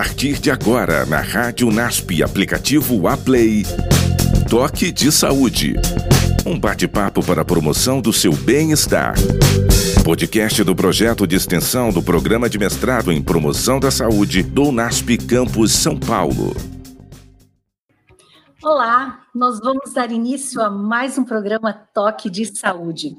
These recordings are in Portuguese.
partir de agora na Rádio NASP, aplicativo Aplay. Toque de Saúde. Um bate-papo para a promoção do seu bem-estar. Podcast do projeto de extensão do Programa de Mestrado em Promoção da Saúde do NASP Campus São Paulo. Olá, nós vamos dar início a mais um programa Toque de Saúde.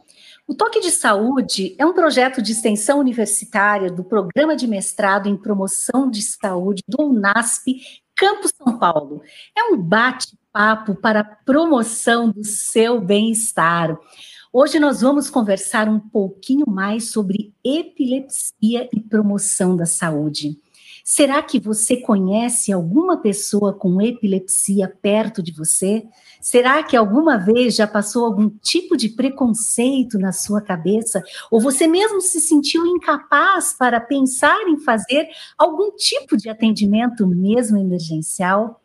O Toque de Saúde é um projeto de extensão universitária do Programa de Mestrado em Promoção de Saúde do UNASP, Campus São Paulo. É um bate-papo para a promoção do seu bem-estar. Hoje nós vamos conversar um pouquinho mais sobre epilepsia e promoção da saúde. Será que você conhece alguma pessoa com epilepsia perto de você? Será que alguma vez já passou algum tipo de preconceito na sua cabeça? Ou você mesmo se sentiu incapaz para pensar em fazer algum tipo de atendimento, mesmo emergencial?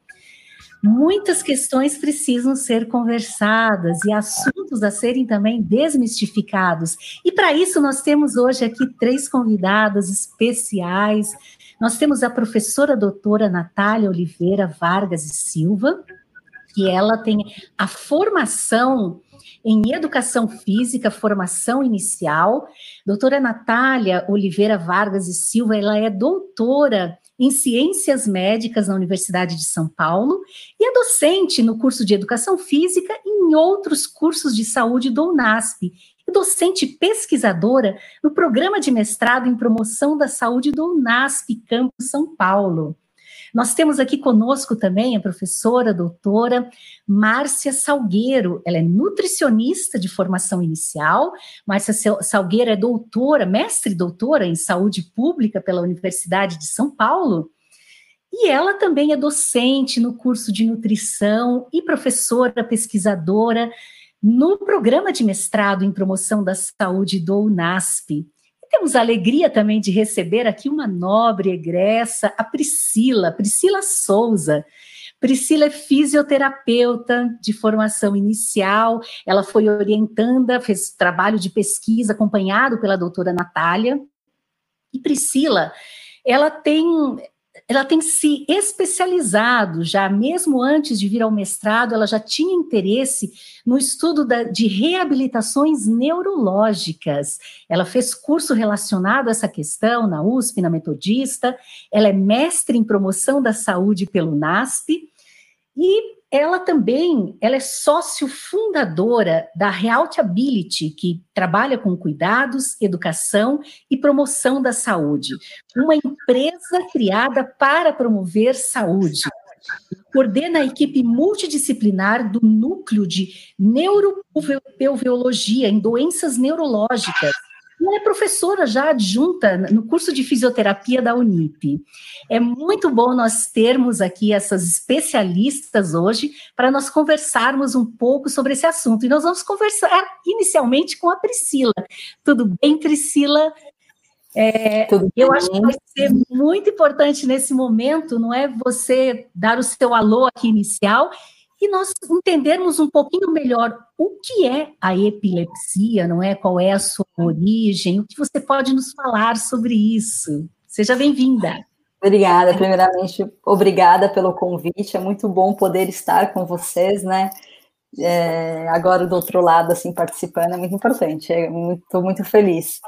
Muitas questões precisam ser conversadas e assuntos a serem também desmistificados. E para isso nós temos hoje aqui três convidadas especiais nós temos a professora doutora Natália Oliveira Vargas e Silva, que ela tem a formação em educação física, formação inicial. Doutora Natália Oliveira Vargas e Silva, ela é doutora em Ciências Médicas na Universidade de São Paulo e é docente no curso de Educação Física e em outros cursos de saúde do UNASP e docente pesquisadora no programa de mestrado em promoção da saúde do UNASP Campus São Paulo. Nós temos aqui conosco também a professora doutora Márcia Salgueiro. Ela é nutricionista de formação inicial. Márcia Salgueiro é doutora, mestre doutora em saúde pública pela Universidade de São Paulo. E ela também é docente no curso de nutrição e professora pesquisadora no programa de mestrado em promoção da saúde do UNASP. E temos a alegria também de receber aqui uma nobre egressa, a Priscila, Priscila Souza. Priscila é fisioterapeuta de formação inicial, ela foi orientanda, fez trabalho de pesquisa acompanhado pela doutora Natália. E Priscila, ela tem ela tem se especializado já, mesmo antes de vir ao mestrado, ela já tinha interesse no estudo da, de reabilitações neurológicas. Ela fez curso relacionado a essa questão na USP, na Metodista, ela é mestre em promoção da saúde pelo NASP, e ela também ela é sócio fundadora da Realtability, que trabalha com cuidados, educação e promoção da saúde, uma empresa criada para promover saúde. Coordena a equipe multidisciplinar do núcleo de neuropelveologia em doenças neurológicas ela é professora já adjunta no curso de fisioterapia da Unip. É muito bom nós termos aqui essas especialistas hoje para nós conversarmos um pouco sobre esse assunto. E nós vamos conversar inicialmente com a Priscila. Tudo bem, Priscila? É, eu acho que vai ser muito importante nesse momento, não é? Você dar o seu alô aqui inicial e nós entendermos um pouquinho melhor o que é a epilepsia, não é? Qual é a sua origem? O que você pode nos falar sobre isso? Seja bem-vinda. Obrigada, primeiramente, obrigada pelo convite. É muito bom poder estar com vocês, né? É, agora do outro lado, assim, participando é muito importante. Estou muito, muito feliz.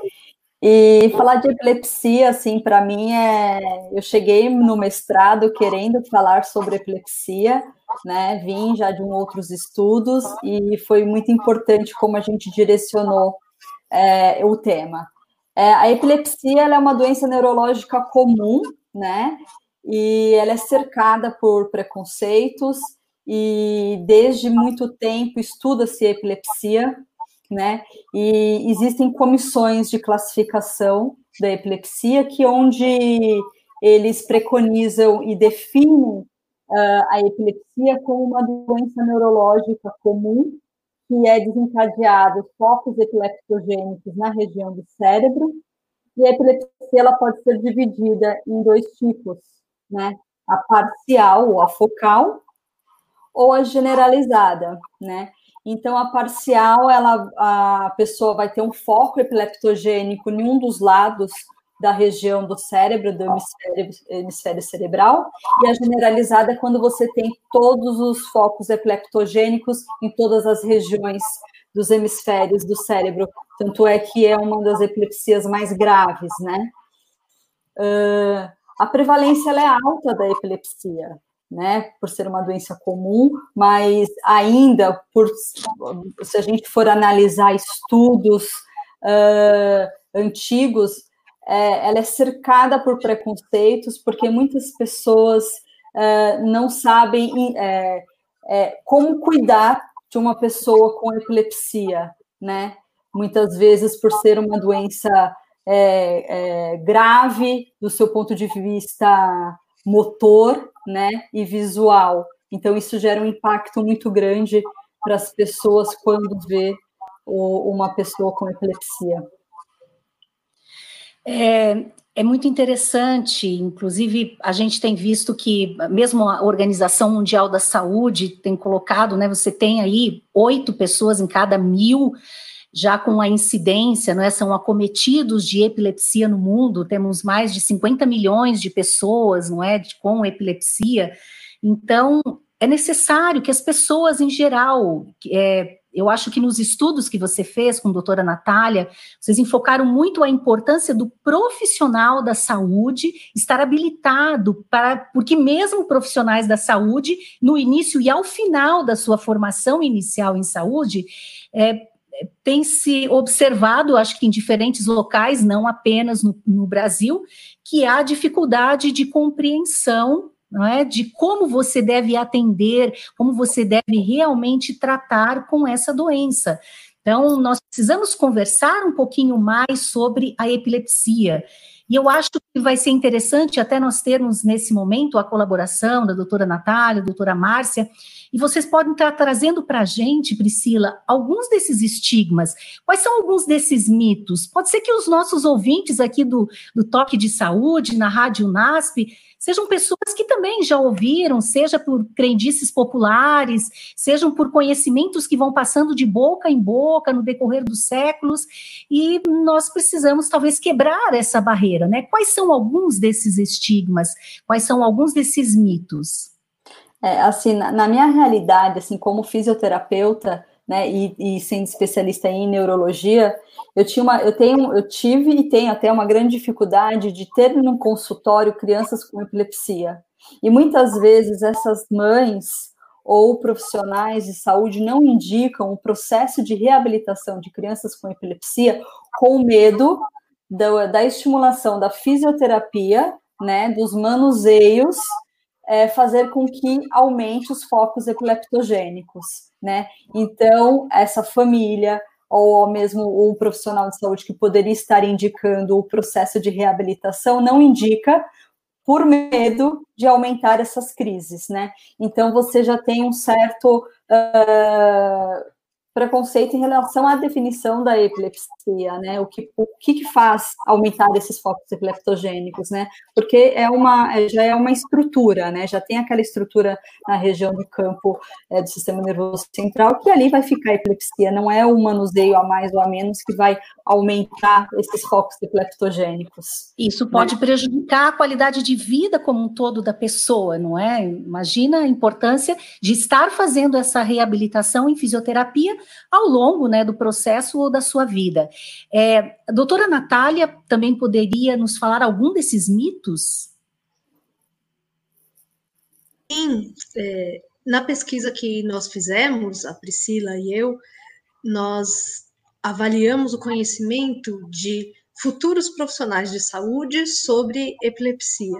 E falar de epilepsia, assim, para mim é. Eu cheguei no mestrado querendo falar sobre epilepsia, né? Vim já de outros estudos e foi muito importante como a gente direcionou é, o tema. É, a epilepsia é uma doença neurológica comum, né? E ela é cercada por preconceitos e desde muito tempo estuda-se epilepsia, né? E existem comissões de classificação da epilepsia que onde eles preconizam e definem uh, a epilepsia como uma doença neurológica comum que é desencadeada focos epileptogênicos na região do cérebro e a epilepsia ela pode ser dividida em dois tipos, né? A parcial ou a focal ou a generalizada, né? Então, a parcial, ela, a pessoa vai ter um foco epileptogênico em um dos lados da região do cérebro, do hemisfério, hemisfério, cerebral, e a generalizada é quando você tem todos os focos epileptogênicos em todas as regiões dos hemisférios do cérebro, tanto é que é uma das epilepsias mais graves, né? Uh, a prevalência é alta da epilepsia, né, por ser uma doença comum, mas ainda, por, se a gente for analisar estudos uh, antigos, é, ela é cercada por preconceitos, porque muitas pessoas uh, não sabem é, é, como cuidar de uma pessoa com epilepsia, né? Muitas vezes, por ser uma doença é, é, grave do seu ponto de vista motor, né, e visual. Então isso gera um impacto muito grande para as pessoas quando vê o, uma pessoa com epilepsia. É, é muito interessante, inclusive a gente tem visto que mesmo a Organização Mundial da Saúde tem colocado, né? Você tem aí oito pessoas em cada mil já com a incidência, não é, são acometidos de epilepsia no mundo, temos mais de 50 milhões de pessoas, não é, com epilepsia. Então, é necessário que as pessoas em geral, é, eu acho que nos estudos que você fez com a doutora Natália, vocês enfocaram muito a importância do profissional da saúde estar habilitado para, porque mesmo profissionais da saúde, no início e ao final da sua formação inicial em saúde, é, tem se observado, acho que em diferentes locais, não apenas no, no Brasil, que há dificuldade de compreensão não é? De como você deve atender, como você deve realmente tratar com essa doença. Então, nós precisamos conversar um pouquinho mais sobre a epilepsia. E eu acho que vai ser interessante até nós termos nesse momento a colaboração da doutora Natália, doutora Márcia, e vocês podem estar trazendo para a gente, Priscila, alguns desses estigmas. Quais são alguns desses mitos? Pode ser que os nossos ouvintes aqui do, do Toque de Saúde, na Rádio NASP, sejam pessoas que também já ouviram, seja por crendices populares, sejam por conhecimentos que vão passando de boca em boca no decorrer dos séculos, e nós precisamos talvez quebrar essa barreira, né? Quais são alguns desses estigmas? Quais são alguns desses mitos? É, assim, na, na, minha realidade, assim, como fisioterapeuta, né, e, e, sendo especialista em neurologia, eu tinha uma, eu tenho, eu tive e tenho até uma grande dificuldade de ter num consultório crianças com epilepsia. E muitas vezes essas mães ou profissionais de saúde não indicam o processo de reabilitação de crianças com epilepsia com medo da, da estimulação da fisioterapia, né, dos manuseios é, fazer com que aumente os focos epileptogênicos, né? Então, essa família ou mesmo um profissional de saúde que poderia estar indicando o processo de reabilitação não indica por medo de aumentar essas crises, né? Então você já tem um certo uh, preconceito em relação à definição da epilepsia, né? O que, o que, que faz aumentar esses focos epileptogênicos, né? Porque é uma, é, já é uma estrutura, né? Já tem aquela estrutura na região do campo é, do sistema nervoso central que ali vai ficar a epilepsia, não é o manuseio a mais ou a menos que vai aumentar esses focos epileptogênicos. Isso né? pode né? prejudicar a qualidade de vida como um todo da pessoa, não é? Imagina a importância de estar fazendo essa reabilitação em fisioterapia ao longo né, do processo ou da sua vida. É, a doutora Natália também poderia nos falar algum desses mitos? Sim, é, na pesquisa que nós fizemos, a Priscila e eu, nós avaliamos o conhecimento de futuros profissionais de saúde sobre epilepsia.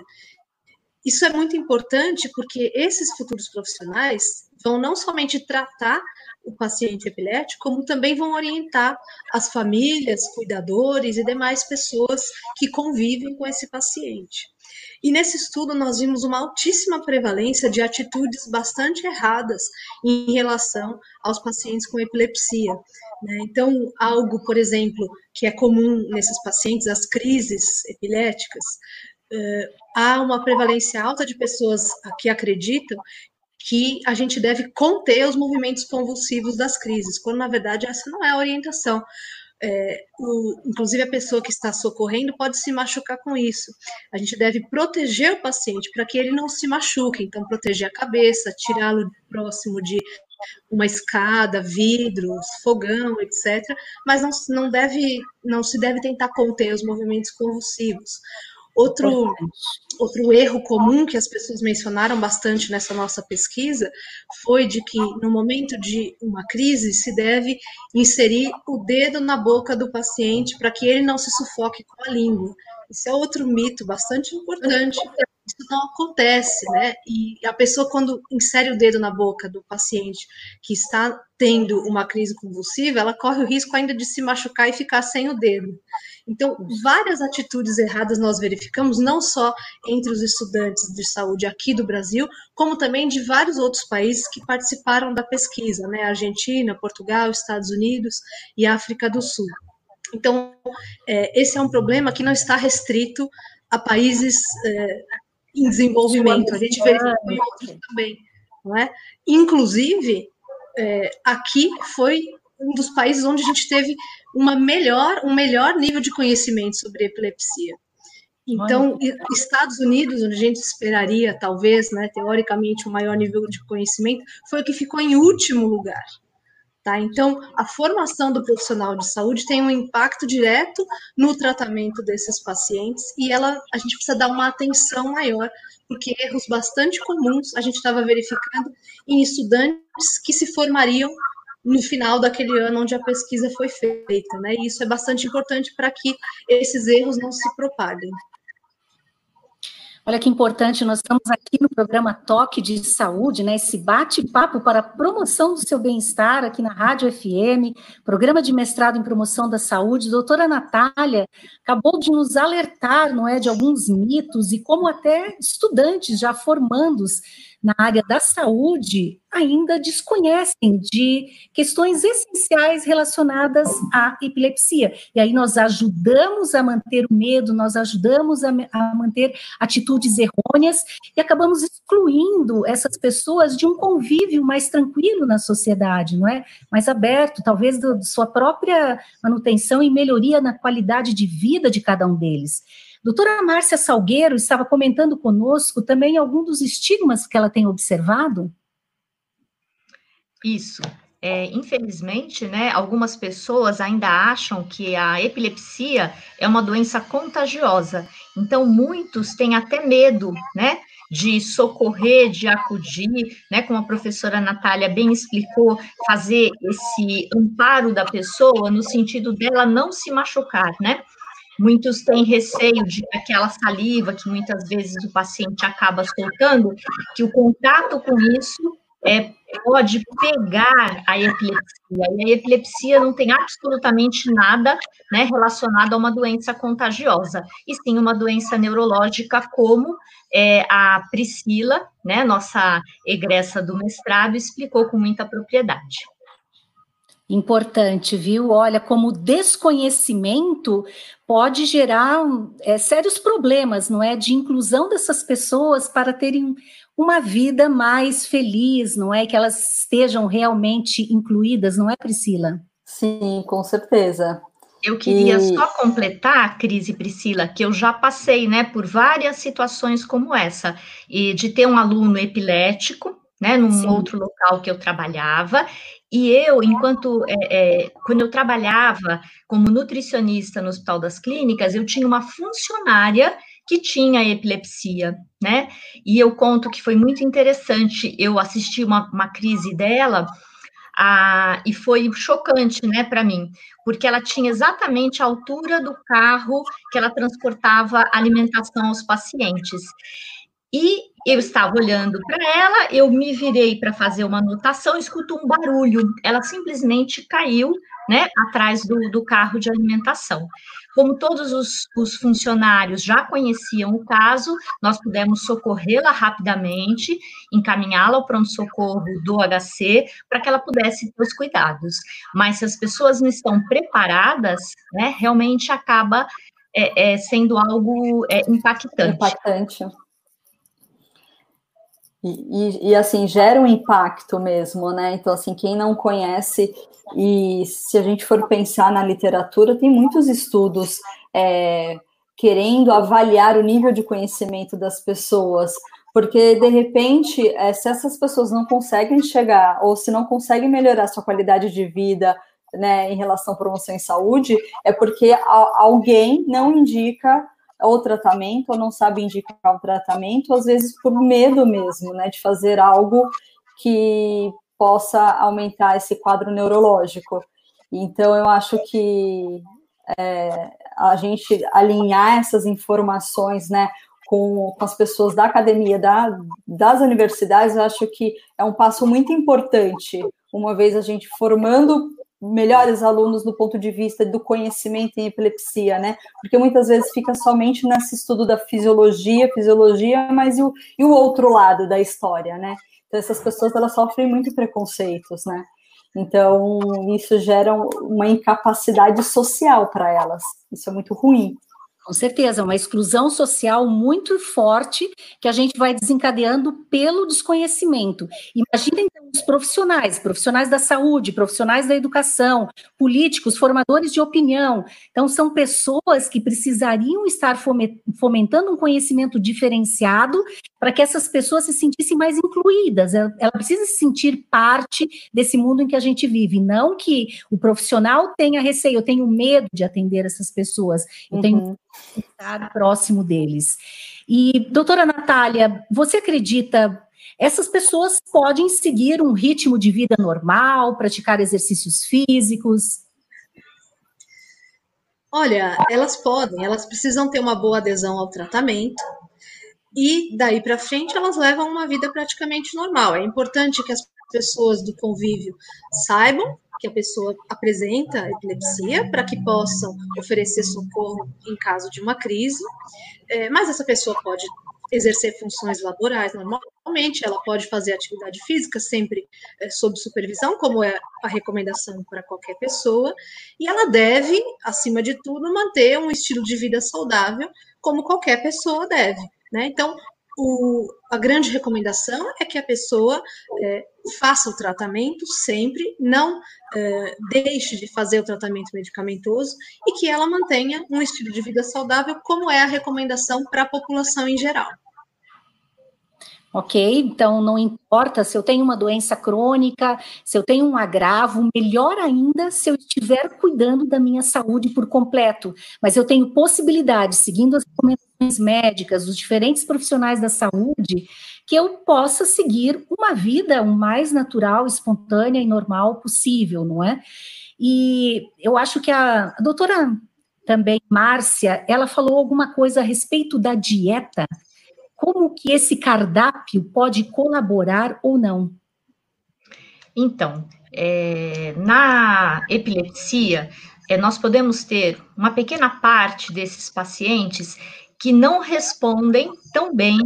Isso é muito importante porque esses futuros profissionais vão não somente tratar o paciente epilético, como também vão orientar as famílias, cuidadores e demais pessoas que convivem com esse paciente. E nesse estudo nós vimos uma altíssima prevalência de atitudes bastante erradas em relação aos pacientes com epilepsia. Né? Então, algo, por exemplo, que é comum nesses pacientes, as crises epiléticas, há uma prevalência alta de pessoas que acreditam que a gente deve conter os movimentos convulsivos das crises, quando na verdade essa não é a orientação. é, o, inclusive a pessoa que está socorrendo pode se machucar com isso. A gente deve proteger o paciente para que ele não se machuque, então proteger a cabeça, tirá-lo próximo de uma escada, vidros, fogão, etc. Mas não, não deve, não se deve tentar conter os movimentos convulsivos. Outro, outro erro comum que as pessoas mencionaram bastante nessa nossa pesquisa foi de que no momento de uma crise se deve inserir o dedo na boca do paciente para que ele não se sufoque com a língua. Isso é outro mito bastante importante isso não acontece, né? E a pessoa, quando insere o dedo na boca do paciente que está tendo uma crise convulsiva, ela corre o risco ainda de se machucar e ficar sem o dedo. Então, várias atitudes erradas nós verificamos, não só entre os estudantes de saúde aqui do Brasil, como também de vários outros países que participaram da pesquisa, né? Argentina, Portugal, Estados Unidos e África do Sul. Então, é, esse é um problema que não está restrito a países é, em desenvolvimento, a gente verificou em outros também, não é? Inclusive, é, aqui foi um dos países onde a gente teve uma melhor, um melhor nível de conhecimento sobre epilepsia. Então, Estados Unidos, onde a gente esperaria, talvez, né, teoricamente, um maior nível de conhecimento, foi o que ficou em último lugar. Tá? Então, a formação do profissional de saúde tem um impacto direto no tratamento desses pacientes e ela, a gente precisa dar uma atenção maior, porque erros bastante comuns a gente estava verificando em estudantes que se formariam no final daquele ano onde a pesquisa foi feita, né? E isso é bastante importante para que esses erros não se propaguem. Olha que importante, nós estamos aqui no programa Toque de Saúde, né? Esse bate-papo para a promoção do seu bem-estar aqui na Rádio FM, programa de mestrado em promoção da saúde. Doutora Natália acabou de nos alertar, não é, de alguns mitos e como até estudantes já formandos na área da saúde ainda desconhecem de questões essenciais relacionadas à epilepsia. E aí nós ajudamos a manter o medo, nós ajudamos a, a manter atitudes errôneas e acabamos excluindo essas pessoas de um convívio mais tranquilo na sociedade, não é? Mais aberto, talvez de sua própria manutenção e melhoria na qualidade de vida de cada um deles. Doutora Márcia Salgueiro estava comentando conosco também algum dos estigmas que ela tem observado? Isso. É, infelizmente, né, algumas pessoas ainda acham que a epilepsia é uma doença contagiosa. Então, muitos têm até medo, né, de socorrer, de acudir, né, como a professora Natália bem explicou, fazer esse amparo da pessoa no sentido dela não se machucar, né? Muitos têm receio de aquela saliva que muitas vezes o paciente acaba soltando, que o contato com isso é, pode pegar a epilepsia. E a epilepsia não tem absolutamente nada né, relacionado a uma doença contagiosa, e sim uma doença neurológica, como é, a Priscila, né, nossa egressa do mestrado, explicou com muita propriedade. Importante, viu? Olha, como desconhecimento pode gerar é, sérios problemas, não é? De inclusão dessas pessoas para terem uma vida mais feliz, não é? Que elas estejam realmente incluídas, não é, Priscila? Sim, com certeza. Eu queria e... só completar, Cris e Priscila, que eu já passei, né, por várias situações como essa, e de ter um aluno epilético, né, num Sim. outro local que eu trabalhava, e eu, enquanto, é, é, quando eu trabalhava como nutricionista no Hospital das Clínicas, eu tinha uma funcionária que tinha epilepsia, né? E eu conto que foi muito interessante, eu assisti uma, uma crise dela, a, e foi chocante, né, para mim, porque ela tinha exatamente a altura do carro que ela transportava alimentação aos pacientes. E eu estava olhando para ela, eu me virei para fazer uma anotação, escuto um barulho. Ela simplesmente caiu, né, atrás do, do carro de alimentação. Como todos os, os funcionários já conheciam o caso, nós pudemos socorrê-la rapidamente, encaminhá-la ao pronto-socorro do HC para que ela pudesse ter os cuidados. Mas se as pessoas não estão preparadas, né, realmente acaba é, é, sendo algo é, impactante. Impactante. E, e, e, assim, gera um impacto mesmo, né? Então, assim, quem não conhece, e se a gente for pensar na literatura, tem muitos estudos é, querendo avaliar o nível de conhecimento das pessoas, porque de repente, é, se essas pessoas não conseguem chegar, ou se não conseguem melhorar sua qualidade de vida, né, em relação à promoção em saúde, é porque alguém não indica o tratamento, ou não sabe indicar o tratamento, às vezes por medo mesmo, né, de fazer algo que possa aumentar esse quadro neurológico. Então, eu acho que é, a gente alinhar essas informações, né, com, com as pessoas da academia, da, das universidades, eu acho que é um passo muito importante, uma vez a gente formando melhores alunos do ponto de vista do conhecimento em epilepsia, né? Porque muitas vezes fica somente nesse estudo da fisiologia, fisiologia, mas e o, e o outro lado da história, né? Então essas pessoas elas sofrem muito preconceitos, né? Então isso gera uma incapacidade social para elas. Isso é muito ruim. Com certeza, uma exclusão social muito forte que a gente vai desencadeando pelo desconhecimento. Imagina os profissionais, profissionais da saúde, profissionais da educação, políticos, formadores de opinião. Então, são pessoas que precisariam estar fomentando um conhecimento diferenciado para que essas pessoas se sentissem mais incluídas. Ela, precisa se sentir parte desse mundo em que a gente vive, não que o profissional tenha receio, eu tenho medo de atender essas pessoas, eu uhum. tenho estar próximo deles. E, doutora Natália, você acredita essas pessoas podem seguir um ritmo de vida normal, praticar exercícios físicos? Olha, elas podem, elas precisam ter uma boa adesão ao tratamento e daí para frente elas levam uma vida praticamente normal. É importante que as pessoas do convívio saibam que a pessoa apresenta epilepsia para que possam oferecer socorro em caso de uma crise, é, mas essa pessoa pode exercer funções laborais normalmente, ela pode fazer atividade física sempre é, sob supervisão, como é a recomendação para qualquer pessoa, e ela deve, acima de tudo, manter um estilo de vida saudável, como qualquer pessoa deve. Né? Então, o, a grande recomendação é que a pessoa é, faça o tratamento sempre, não é, deixe de fazer o tratamento medicamentoso e que ela mantenha um estilo de vida saudável, como é a recomendação para a população em geral. Ok, então não importa se eu tenho uma doença crônica, se eu tenho um agravo, melhor ainda se eu estiver cuidando da minha saúde por completo, mas eu tenho possibilidade, seguindo as recomendações médicas, dos diferentes profissionais da saúde, que eu possa seguir uma vida o mais natural, espontânea e normal possível, não é? E eu acho que a, a doutora também, Márcia, ela falou alguma coisa a respeito da dieta como que esse cardápio pode colaborar ou não? Então, é, na epilepsia, é, nós podemos ter uma pequena parte desses pacientes que não respondem tão bem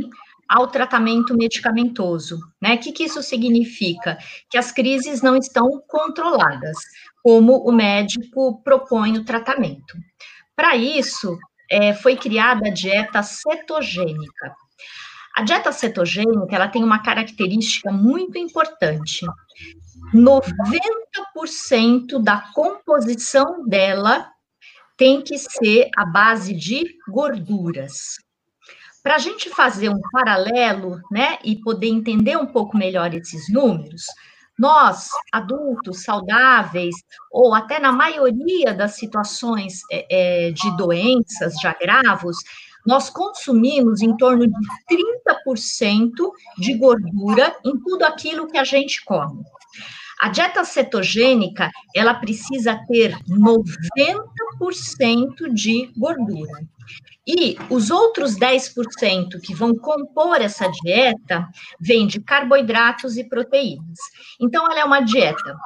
ao tratamento medicamentoso. Né? O que, que isso significa? Que as crises não estão controladas, como o médico propõe o tratamento. Para isso, é, foi criada a dieta cetogênica. A dieta cetogênica, ela tem uma característica muito importante. 90% da composição dela tem que ser a base de gorduras. Para a gente fazer um paralelo, né, e poder entender um pouco melhor esses números, nós, adultos saudáveis, ou até na maioria das situações é, é de doenças, de agravos, nós consumimos em torno de 30% de gordura em tudo aquilo que a gente come. A dieta cetogênica, ela precisa ter 90% de gordura. E os outros 10% que vão compor essa dieta vêm de carboidratos e proteínas. Então, ela é uma dieta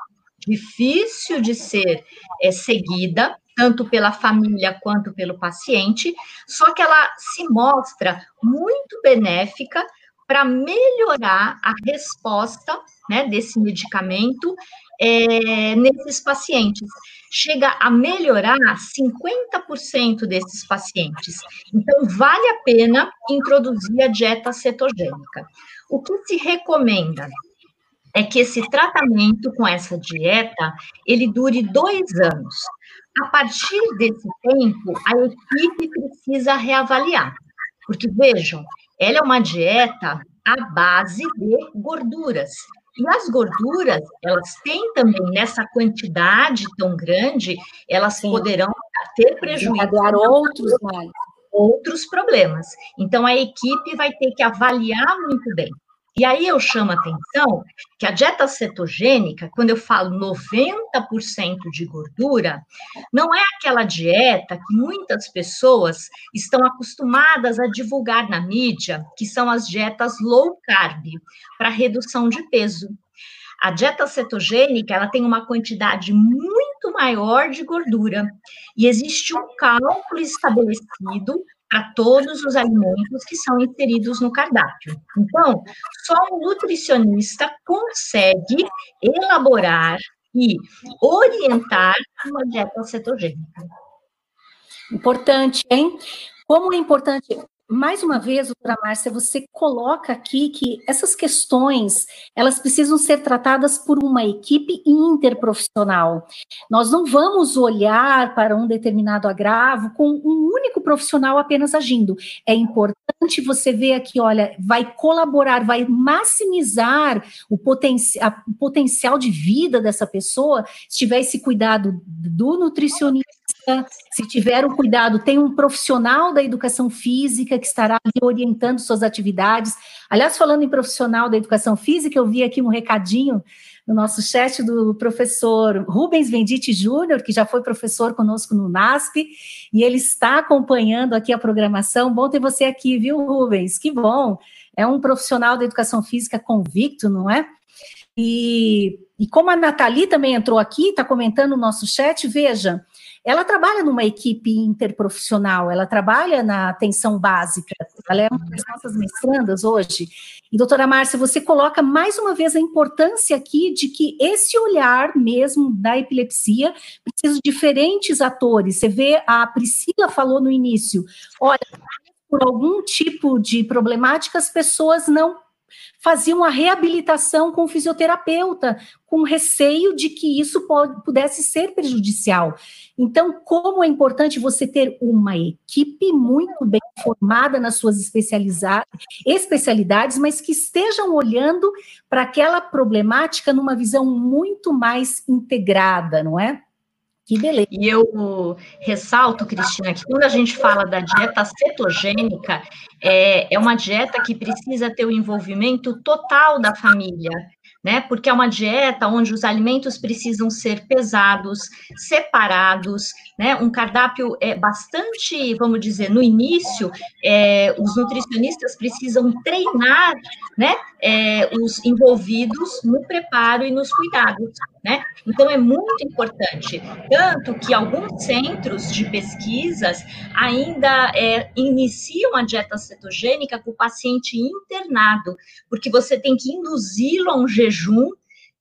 difícil de ser é, seguida, tanto pela família quanto pelo paciente, só que ela se mostra muito benéfica para melhorar a resposta né, desse medicamento é, nesses pacientes. chega a melhorar 50% desses pacientes. Então, vale a pena introduzir a dieta cetogênica. O que se recomenda? É que esse tratamento com essa dieta, ele dure dois anos. A partir desse tempo, a equipe precisa reavaliar. Porque, vejam, ela é uma dieta à base de gorduras. E as gorduras, elas têm também, nessa quantidade tão grande, elas Sim. poderão ter prejuízo. outros males. Outros problemas. Então, a equipe vai ter que avaliar muito bem. E aí eu chamo a atenção que a dieta cetogênica, quando eu falo 90% de gordura, não é aquela dieta que muitas pessoas estão acostumadas a divulgar na mídia, que são as dietas low carb, para redução de peso. A dieta cetogênica, ela tem uma quantidade muito maior de gordura e existe um cálculo estabelecido para todos os alimentos que são inseridos no cardápio. Então, só um nutricionista consegue elaborar e orientar uma dieta cetogênica. Importante, hein? Como é importante mais uma vez, doutora Márcia, você coloca aqui que essas questões, elas precisam ser tratadas por uma equipe interprofissional. Nós não vamos olhar para um determinado agravo com um único profissional apenas agindo. É importante você ver aqui, olha, vai colaborar, vai maximizar o, poten o potencial de vida dessa pessoa, se tiver esse cuidado do nutricionista, se tiver um cuidado, tem um profissional da educação física que estará ali orientando suas atividades. Aliás, falando em profissional da educação física, eu vi aqui um recadinho no nosso chat do professor Rubens Venditti Júnior, que já foi professor conosco no NASP, e ele está acompanhando aqui a programação. Bom ter você aqui, viu, Rubens? Que bom. É um profissional da educação física convicto, não é? E, e como a Nathalie também entrou aqui, está comentando no nosso chat, veja, ela trabalha numa equipe interprofissional, ela trabalha na atenção básica, ela é uma das nossas mestrandas hoje. E, doutora Márcia, você coloca mais uma vez a importância aqui de que esse olhar mesmo da epilepsia precisa de diferentes atores. Você vê, a Priscila falou no início, olha, por algum tipo de problemática, as pessoas não faziam a reabilitação com o fisioterapeuta, com receio de que isso pode, pudesse ser prejudicial. Então, como é importante você ter uma equipe muito bem formada nas suas especialidades, mas que estejam olhando para aquela problemática numa visão muito mais integrada, não é? Que beleza. E eu ressalto, Cristina, que quando a gente fala da dieta cetogênica, é, é uma dieta que precisa ter o envolvimento total da família né? Porque é uma dieta onde os alimentos precisam ser pesados, separados, né? Um cardápio é bastante, vamos dizer, no início, é, os nutricionistas precisam treinar, né? É, os envolvidos no preparo e nos cuidados, né? Então é muito importante, tanto que alguns centros de pesquisas ainda é, iniciam a dieta cetogênica com o paciente internado, porque você tem que induzi-lo a um jejum jejum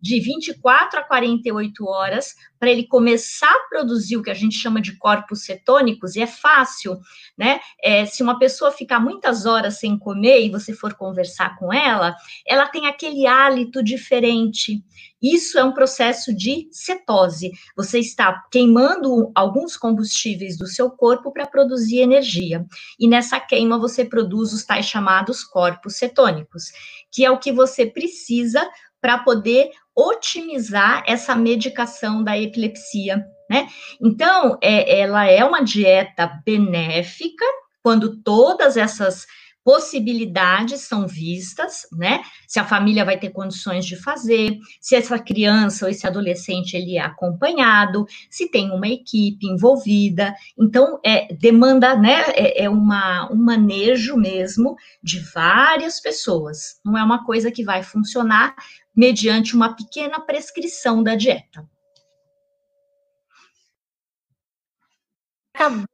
de 24 a 48 horas para ele começar a produzir o que a gente chama de corpos cetônicos, e é fácil, né? É, se uma pessoa ficar muitas horas sem comer e você for conversar com ela, ela tem aquele hálito diferente. Isso é um processo de cetose. Você está queimando alguns combustíveis do seu corpo para produzir energia. E nessa queima você produz os tais chamados corpos cetônicos, que é o que você precisa para poder otimizar essa medicação da epilepsia, né? Então, é, ela é uma dieta benéfica quando todas essas possibilidades são vistas, né? Se a família vai ter condições de fazer, se essa criança ou esse adolescente ele é acompanhado, se tem uma equipe envolvida. Então, é, demanda, né? É, é uma, um manejo mesmo de várias pessoas. Não é uma coisa que vai funcionar mediante uma pequena prescrição da dieta. Acabando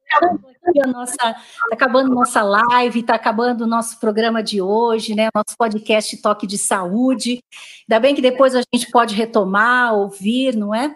a nossa, tá acabando nossa live, está acabando o nosso programa de hoje, né? Nosso podcast Toque de Saúde. Ainda bem que depois a gente pode retomar, ouvir, não é?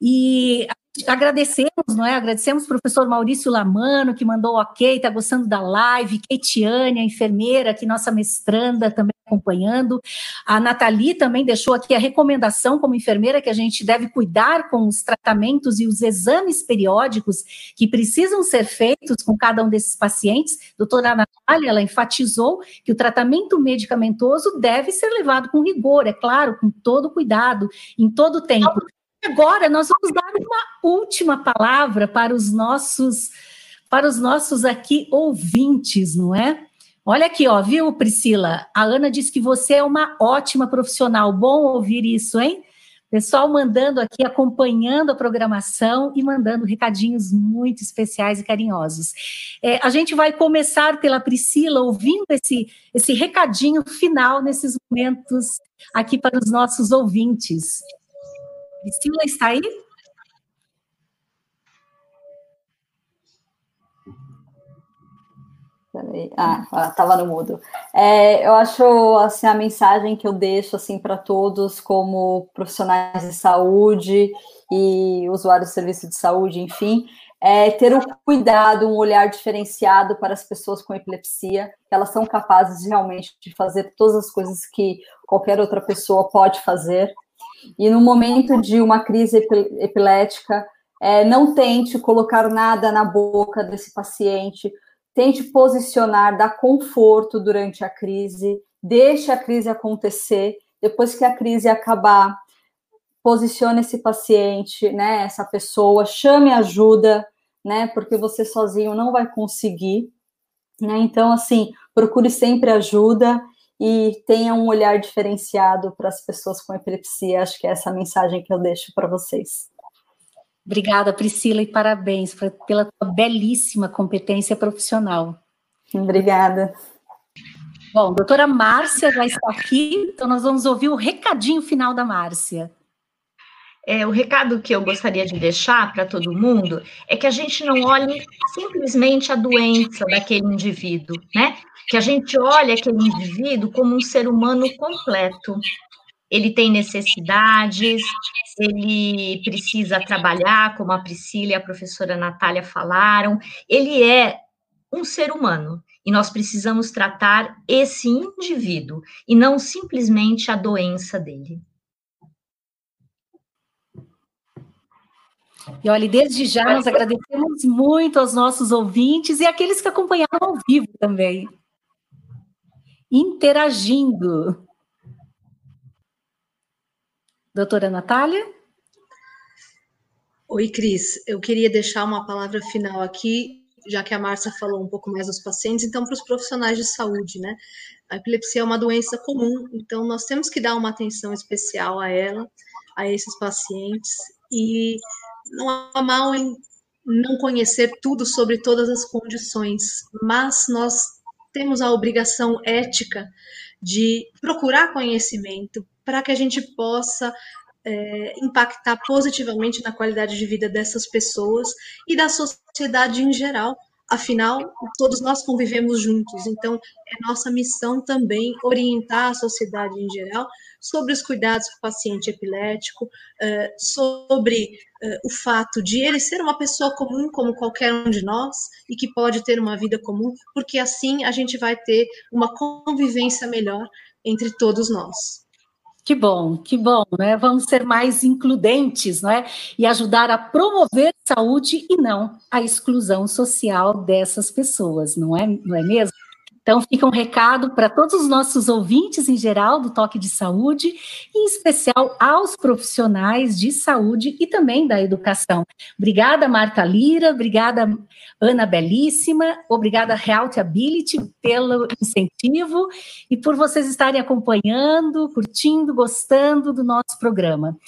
E agradecemos, não é? Agradecemos o professor Maurício Lamano, que mandou ok, está gostando da live, Keitiane, a enfermeira, que nossa mestranda também acompanhando. A Nathalie também deixou aqui a recomendação como enfermeira que a gente deve cuidar com os tratamentos e os exames periódicos que precisam ser feitos com cada um desses pacientes. Doutora Natália, ela enfatizou que o tratamento medicamentoso deve ser levado com rigor, é claro, com todo cuidado, em todo tempo. Agora nós vamos dar uma última palavra para os nossos para os nossos aqui ouvintes, não é? Olha aqui, ó, viu, Priscila? A Ana disse que você é uma ótima profissional. Bom ouvir isso, hein? Pessoal mandando aqui, acompanhando a programação e mandando recadinhos muito especiais e carinhosos. É, a gente vai começar pela Priscila, ouvindo esse, esse recadinho final nesses momentos aqui para os nossos ouvintes. Priscila está aí? Ah, estava no mudo. É, eu acho assim a mensagem que eu deixo assim para todos, como profissionais de saúde e usuários de serviço de saúde, enfim, é ter um cuidado, um olhar diferenciado para as pessoas com epilepsia, que elas são capazes realmente de fazer todas as coisas que qualquer outra pessoa pode fazer. E no momento de uma crise epilética, é, não tente colocar nada na boca desse paciente, tente posicionar, dar conforto durante a crise, deixe a crise acontecer, depois que a crise acabar, posicione esse paciente, né, essa pessoa, chame ajuda, né, porque você sozinho não vai conseguir, né, então, assim, procure sempre ajuda e tenha um olhar diferenciado para as pessoas com epilepsia, acho que é essa mensagem que eu deixo para vocês. Obrigada, Priscila, e parabéns pela tua belíssima competência profissional. Obrigada. Bom, doutora Márcia já está aqui, então nós vamos ouvir o recadinho final da Márcia. É, o recado que eu gostaria de deixar para todo mundo é que a gente não olhe simplesmente a doença daquele indivíduo, né? Que a gente olhe aquele indivíduo como um ser humano completo, ele tem necessidades, ele precisa trabalhar, como a Priscila e a professora Natália falaram, ele é um ser humano e nós precisamos tratar esse indivíduo e não simplesmente a doença dele. E olha, desde já nós agradecemos muito aos nossos ouvintes e aqueles que acompanharam ao vivo também. Interagindo. Doutora Natália? Oi, Cris. Eu queria deixar uma palavra final aqui, já que a Márcia falou um pouco mais dos pacientes, então para os profissionais de saúde, né? A epilepsia é uma doença comum, então nós temos que dar uma atenção especial a ela, a esses pacientes, e não há mal em não conhecer tudo sobre todas as condições, mas nós temos a obrigação ética de procurar conhecimento, para que a gente possa é, impactar positivamente na qualidade de vida dessas pessoas e da sociedade em geral. Afinal, todos nós convivemos juntos, então é nossa missão também orientar a sociedade em geral sobre os cuidados com o paciente epilético, é, sobre é, o fato de ele ser uma pessoa comum como qualquer um de nós e que pode ter uma vida comum, porque assim a gente vai ter uma convivência melhor entre todos nós. Que bom, que bom, né? Vamos ser mais includentes, não é? E ajudar a promover saúde e não a exclusão social dessas pessoas, não é, não é mesmo? Então, fica um recado para todos os nossos ouvintes em geral do Toque de Saúde, e em especial aos profissionais de saúde e também da educação. Obrigada, Marta Lira, obrigada, Ana Belíssima, obrigada, Health Ability, pelo incentivo e por vocês estarem acompanhando, curtindo, gostando do nosso programa.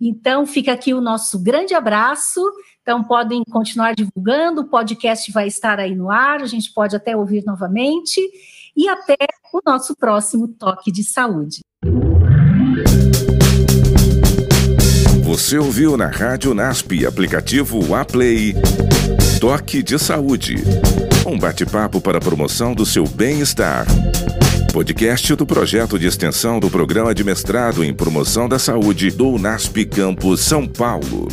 Então, fica aqui o nosso grande abraço. Então, podem continuar divulgando, o podcast vai estar aí no ar, a gente pode até ouvir novamente. E até o nosso próximo Toque de Saúde. Você ouviu na Rádio NASP, aplicativo Aplay, Toque de Saúde. Um bate-papo para a promoção do seu bem-estar. Podcast do projeto de extensão do Programa de Mestrado em Promoção da Saúde do NASP Campus São Paulo.